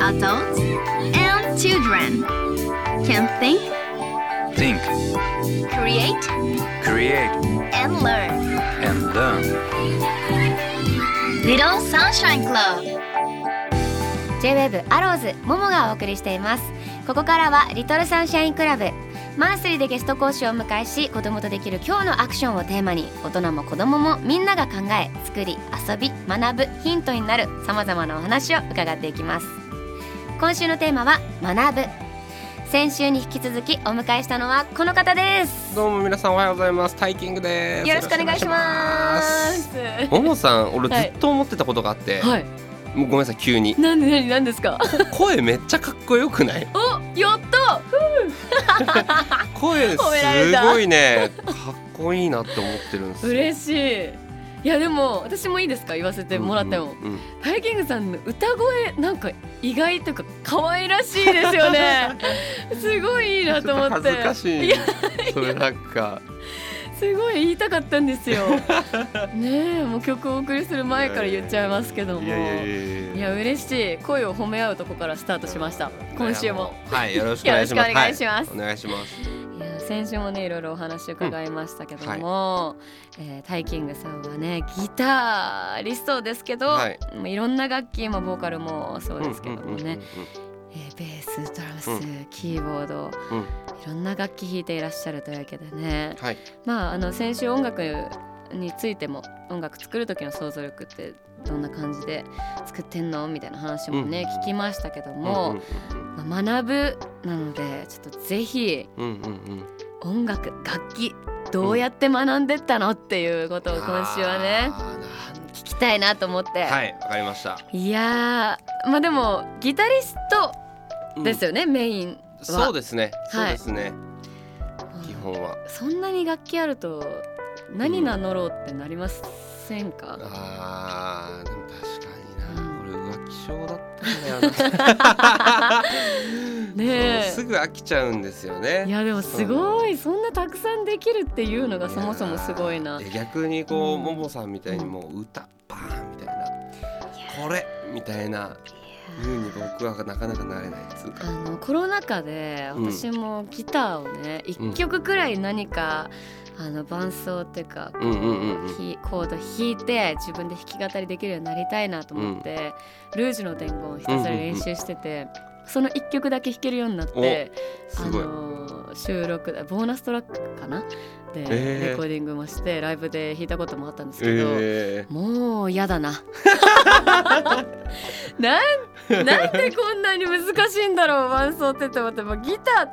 Adults and children can think, Think, create, create, and learn. and learn. Little Sunshine Club J-WAVE アローズももがお送りしていますここからはリトルサンシャインクラブマンスリーでゲスト講師をお迎えし子供とできる今日のアクションをテーマに大人も子供もみんなが考え作り遊び学ぶヒントになるさまざまなお話を伺っていきます。今週のテーマは学ぶ。先週に引き続きお迎えしたのはこの方です。どうも皆さんおはようございます。タイキングです。よろしくお願いします。ももさん俺ずはいっと思ってたことがあって、はい。もうごめんなさい急に。なんでなんでなんですか？声めっちゃかっこよくない？おやった 声すごいね。かっこいいなって思ってるんですよ。嬉しい。いやでも私もいいですか？言わせてもらっても、うんうんうんタイキングさんの歌声なんか意外とか可愛らしいですよね。すごいいいなと思って。恥ずかしい。いや。それなんかすごい言いたかったんですよ。ねえもう曲をお送りする前から言っちゃいますけども。いや嬉しい。声を褒め合うとこからスタートしました。今週も。はいよろしくお願いします。お願いします。はい。や先週もねいろいろお話伺いましたけども、えータイキングさんはねギタリストですけど、はい。いろんな楽器もボーカルもそうですけどもね、ベースドラムス、うキーボード。うんいろんな楽器弾いていらっしゃるというわけでね。はい。まああの先週音楽についても音楽作る時の想像力ってどんな感じで作ってんのみたいな話もね、聞きましたけども、まあ、学ぶなのでちょっとぜひうんうんうん。うんうん音楽楽器どうやって学んでったのっていうことを今週はねあ聞きたいなと思って、ーはいわかりました。いやーまあでもギタリストですよね、メイン。はそうですね。そうはいですね。基本は。そんなに楽器あると何名乗ろうってなりませんか、あーでも確かにな、これ浮気症だったんだよな。ねえ。そうすぐ飽きちゃうんですよね。いやでもすごい。そんなたくさんできるっていうのがそもそもすごいな。で逆にこう、うん。ももさんみたいにもう歌バーンみたいな。これみたいな風に僕はなかなかなれないっつ。うかあのコロナ禍でうん私もギターをね一、曲くらい何かあの伴奏っていうかこう、うんうんうんうん。ひコード弾いて自分で弾き語りできるようになりたいなと思って、ルージュの伝言をひたすら練習してて、その一曲だけ弾けるようになってあの収録でボーナストラックかな？で、えー。レコーディングもしてライブで弾いたこともあったんですけど、えもう嫌だな。なん なんでこんなに難しいんだろう伴奏ってって思ってもうギター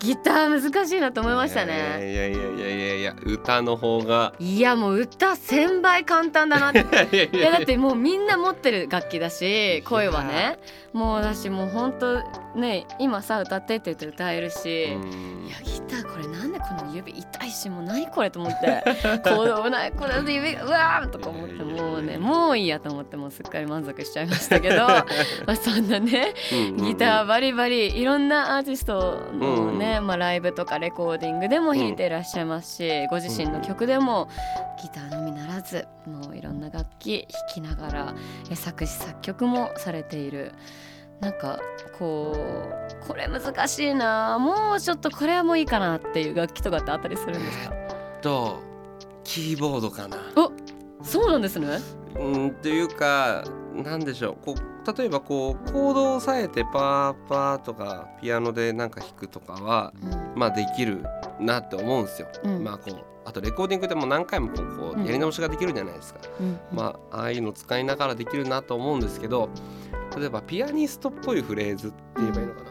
ギター難しいなと思いましたね。いやいやいやいやいや歌の方がいやもう歌1,000倍簡単だなって。いやだってもうみんな持ってる楽器だし声はねもう私もうほんとね今さ歌ってって言って歌えるし、うん。いやギターこれなんでこの指痛いしもう何これと思って。こうないこれで指がうわーとか思ってもうねもういいやと思ってもうすっかり満足しちゃいましたけど。まあそんなねギターバリバリいろんなアーティストのね、まあ、ライブとかレコーディングでも弾いていらっしゃいますし、ご自身の曲でもギターのみならずもういろんな楽器弾きながらえ作詞作曲もされているなんかこうこれ難しいなもうちょっとこれはもういいかなっていう楽器とかってあったりするんですか？とキーボードかな。そうなんですね。うんっていうかなんでしょう。こう例えばこうコードを押さえてパーパーとかピアノでなんか弾くとかはまあできるなって思うんですよ。うん。まあこうあとレコーディングでも何回もこうやり直しができるじゃないですか。うん。まあああいうの使いながらできるなと思うんですけど例えばピアニストっぽいフレーズって言えばいいのか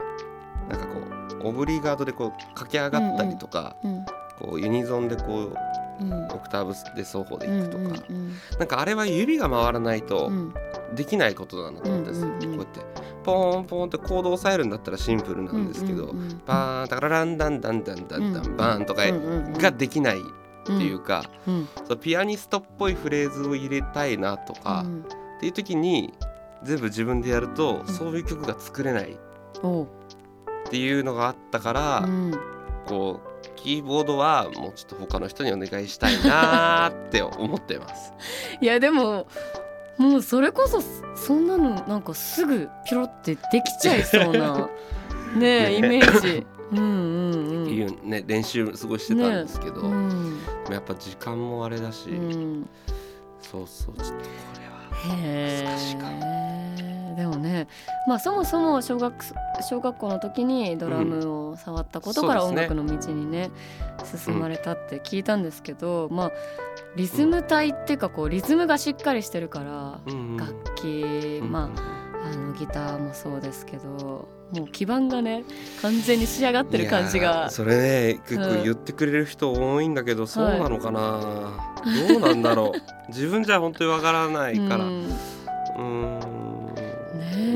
な？なんかこうオブリガードでこう駆け上がったりとか、うんこうユニゾンでこううん。オクターブで双方でいくとか、うんなんかあれは指が回らないとうん。できないことなんだと思うんです、うんうんうん。こうやってポーンポーンってコードを押さえるんだったらシンプルなんですけど、うんうんうんバーンタカラランダンダンダンダンダン、うんバーンとかうんうんうんができないっていうか、うんそうピアニストっぽいフレーズを入れたいなとか、うんっていう時に全部自分でやると、うんそういう曲が作れないっていうのがあったから、うんこうキーボードはもうちょっと他の人にお願いしたいなーって思ってます。いやでももうそれこそそんなのなんかすぐピロってできちゃいそうな ねえイメージ。うんうんうん。いうね練習すごいしてたんですけど、うんやっぱ時間もあれだし、うん、そうそうちょっとこれはへえでもねまあそもそも小学小学校の時にドラムを触ったことから音楽の道にね進まれたって聞いたんですけど、まあリズム体っていうかこうリズムがしっかりしてるから、うんうん。楽器、まああのギターもそうですけどもう基盤がね完全に仕上がってる感じが。ーそれね結うん。構言ってくれる人多いんだけど、そうなのかな、どうなんだろう？自分じゃ本当にわからないから。ううん。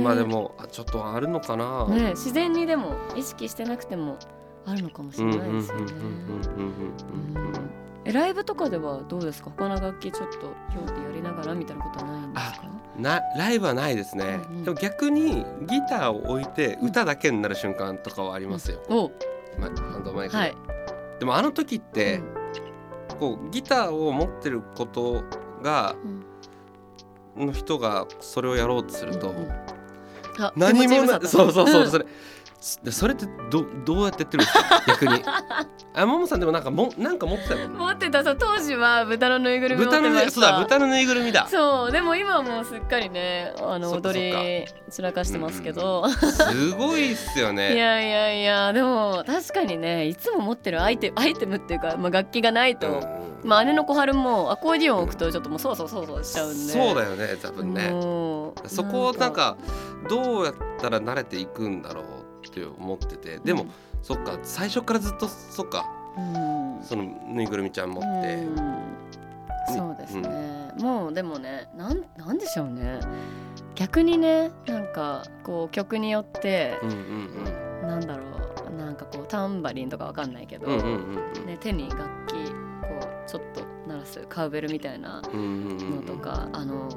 まあでもあちょっとあるのかな、ねえ自然にでも意識してなくてもあるのかもしうんれうんうんうんうんないですよね。うんうんうんえライブとかではどうですか？他の楽器ちょっと今日ってやりながらみたいなことはないんですか？なライブはないですね、うんうん。でも逆にギターを置いて歌だけになる瞬間とかはありますよ、お。まハンドマイクで、はい、でもあの時って、こうギターを持ってることがうん。の人がそれをやろうとすると、うんうん。あ何もな そうそうそう、ん。それ。でそれってどどうやってやってるんですか？逆に。あももさんでもなんかもなんか持ってたもんね。持ってた。そう当時は豚のぬいぐるみ豚のそうだ豚のぬいぐるみだ。そうでも今はもうすっかりねあの踊り散らかしてますけど、すごいっすよ いねやいやいやでも確かにねいつも持ってるアイテムアイテムっていうか、まあ、楽器がないと、うんまあ姉の小春もアコーディオンを置くとちょっともうそうそうそうそうしちゃうんで。そうだよね多分ね。そこをなんか。どうやったら慣れていくんだろうって思ってて。でも、そっか最初からずっとそっか。うん。そのぬいぐるみちゃん持って、うん。そうですね、もうでもねなんなんでしょうね。逆にねなんかこう曲によってうん、うんなんだろう。なんかこうタンバリンとかわかんないけど、うんうんうんうん。ね、手に楽器こうちょっと鳴らすカウベルみたいなうんうんうんのとか、あの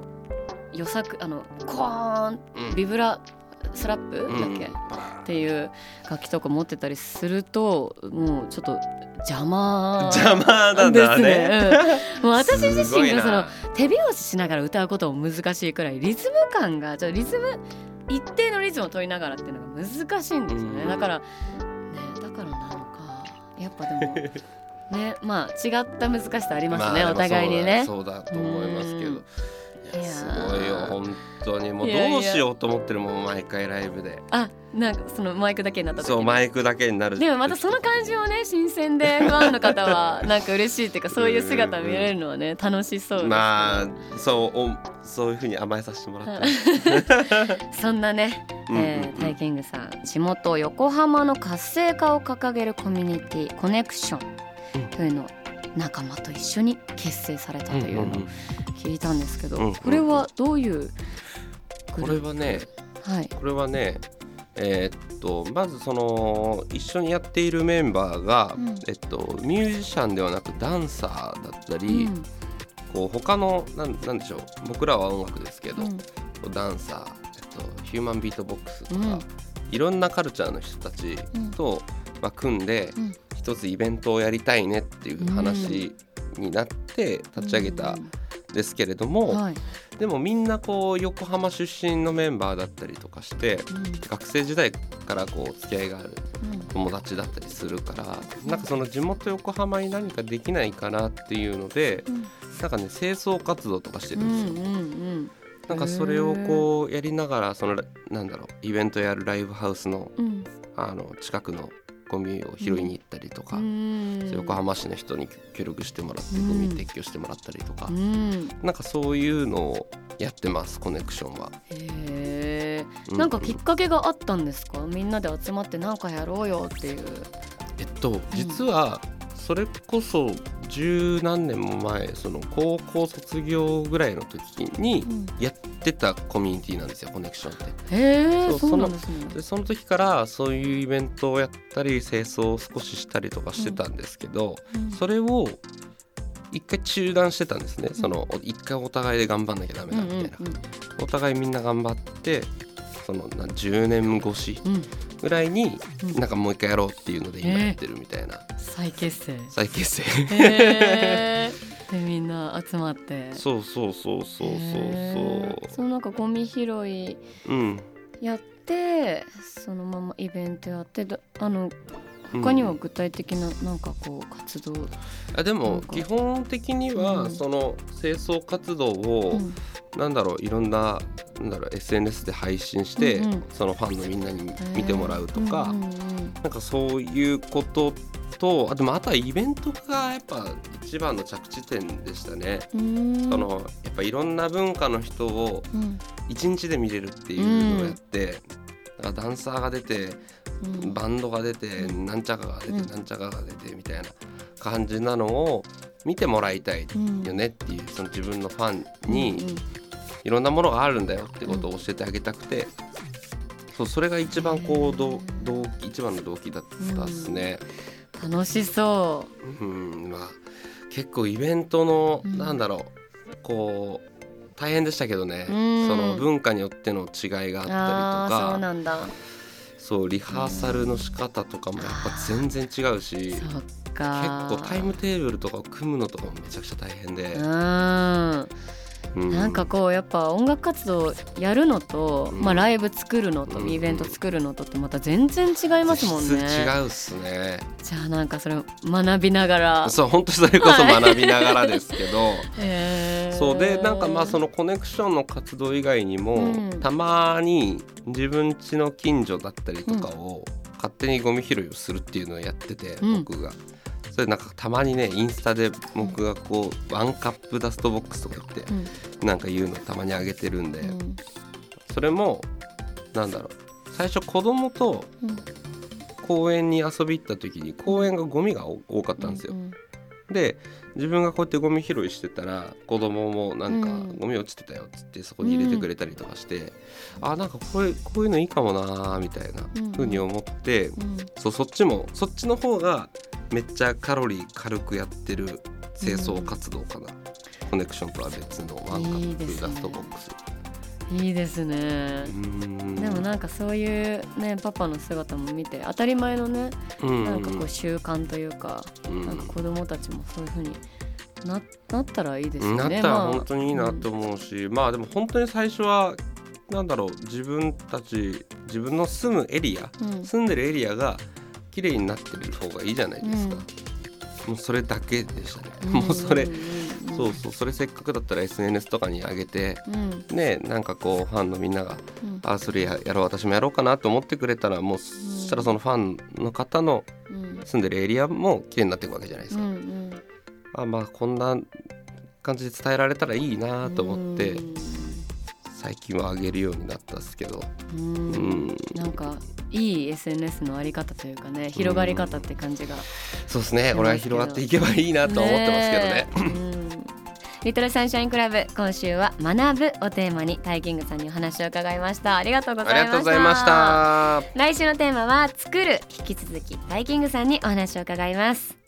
予作あのコーンうん。ビブラスラップだっけ、っていう楽器とか持ってたりするともうちょっと邪魔邪魔なんだね。ですね。もう私自身がその手拍子しながら歌うことも難しいくらいリズム感がちょリズム一定のリズムを取りながらっていうのが難しいんですよね。うん。だからねだからなのか。やっぱでも ねまあ違った難しさありますね、まあお互いにね。そうだと思いますけどすごいよ本当に。もうどうしようと思ってるもん毎回ライブで。あなんかそのマイクだけになった時そうマイクだけになる。でもまたその感じをね新鮮でファンの方は なんか嬉しいっていうかそういう姿見れるのはね楽しそうですけどまあそうおそういうふうに甘えさせてもらってます。そんなね、えータイキングさん地元横浜の活性化を掲げるコミュニティコネクションというのを仲間と一緒に結成されたというのを聞いたんですけど、これはどういうこれはねはい。これはねえーっとまずその一緒にやっているメンバーが、うん。えっと、ミュージシャンではなくダンサーだったり、うん。こう他のなんなんでしょう僕らは音楽ですけど、うん。ダンサー、えっと、ヒューマンビートボックスとか、うん。いろんなカルチャーの人たちと、まあ、組んでうん一つイベントをやりたいねっていう話になって立ち上げたんですけれども、はい。でもみんなこう横浜出身のメンバーだったりとかして学生時代からこう付き合いがある友達だったりするからなんかその地元横浜に何かできないかなっていうのでなんかね清掃活動とかしてうるんですよ。んうんうん。なんかそれをこうやりながらそのなんだろうイベントやるライブハウスのうん。あの近くのゴミを拾いに行ったりとか、うん。横浜市の人に協力してもらってうんゴミ撤去してもらったりとか、うん。なんかそういうのをやってますコネクションは。へえうなんかきっかけがあったんですか？みんなで集まってなんかやろうよっていう。えっと実はそれこそ十何年も前その高校卒業ぐらいの時にやってたコミュニティなんですよコネクションって。へえそうなんですね。でその時からそういうイベントをやったり清掃を少ししたりとかしてたんですけど、うん。それを一回中断してたんですね、その一回お互いで頑張んなきゃダメだみたいな、うんうんお互いみんな頑張ってそのな10年越しうん。ぐらいにうん。なんかもう一回やろうっていうので今やってるみたいな。再結成。再結成。へーでみんな集まって。そうそうそうそうそう。へー。そのなんかゴミ拾いそううんやってそのままイベントやってだあのうん。他には具体的ななんかこう活動、あでも基本的にうはん。その清掃活動を、うん。なんだろういろんななんだろう SNS で配信して、うんうん。そのファンのみんなに見てもらうとか、うんうん。なんかそういうこととあでもあとはイベントがやっぱ一番の着地点でしたね。うんうん。そのやっぱいろんな文化の人をうん。一日で見れるっていうのをやって、だからダンサーが出てうん。バンドが出てうん。なんちゃかが出て、うん。なんちゃかが出てみたいな感じなのを見てもらいたいうんよねっていうその自分のファンうんにいろんなものがあるんだよってことを教えてあげたくて、そうそれが一番こうど動機一番の動機だったっすね。うん楽しそう。んまあ結構イベントの、うん。なんだろうこう大変でしたけどね、うん。その文化によっての違いがうあったりとか。そうなんだ。そうリハーサルの仕方とかもやっぱ全然違うしそっ結か構タイムテーブルとかを組むのとかもめちゃくちゃ大変で。う、んうんなんかこうやっぱ音楽活動やるのと、うん。まあ、ライブ作るのと、うんイベント作るのとってまた全然違いますもん質ね。違うっすね。じゃあなんかそれ学びながら。そう本当それこそ学びながらですけど、へー。そうでなんかまあそのコネクションの活動以外にも、うん。たまに自分家の近所だったりとかを勝手にゴミ拾いをするっていうのをやってて、うん。僕が。それなんかたまにねインスタで僕がこうワンカップダストボックスとか言ってうん。なんか言うのたまにあげてるんで、うん。それもなんだろう。最初子供とうん。公園に遊び行った時に公園がゴミが多かったんですよ。うんで自分がこうやってゴミ拾いしてたら子供もなんかうん。ゴミ落ちてたよっつってそこに入れてくれたりとかして、あなんかこれこういうのいいかもなーみたいなうん。風に思って、うん。そうそっちもそっちの方がめっちゃカロリー軽くやってる清掃活動かな、コネクションとは別のワンカップダストボックス。いいですね。でもなんかそういうねパパの姿も見て当たり前のねうん。なんかこう習慣というか、うん。なんか子供たちもそういう風にななったらいいですよね。なったらまあ本当にいいなと思うし、まあでも本当に最初はなんだろう自分たち自分の住むエリアうん。住んでるエリアが綺麗になってる方がいいじゃないですか、うん。もうそれだけでしたね、うん。もうそれ、そうそうそれせっかくだったら SNS とかに上げてうん。ねなんかこうファンのみんながうん。あそれややろう私もやろうかなと思ってくれたらもうそしたらそのファンの方のうん。住んでるエリアも綺麗になっていくわけじゃないですか、うんうん。あまあこんな感じで伝えられたらいいなと思って、うん。最近は上げるようになったんですけど、うん。うん。なんかいい SNS のあり方というかね広がり方って感じが、そうですね。そう俺は広がっていけばいいなとは思ってますけどね。え。うん。リトルサンシャインクラブ今週は学ぶをテーマにタイキングさんにお話を伺いました。ありがとうございました。ありがとうございました。来週のテーマは作る引き続き。タイキングさんにお話を伺います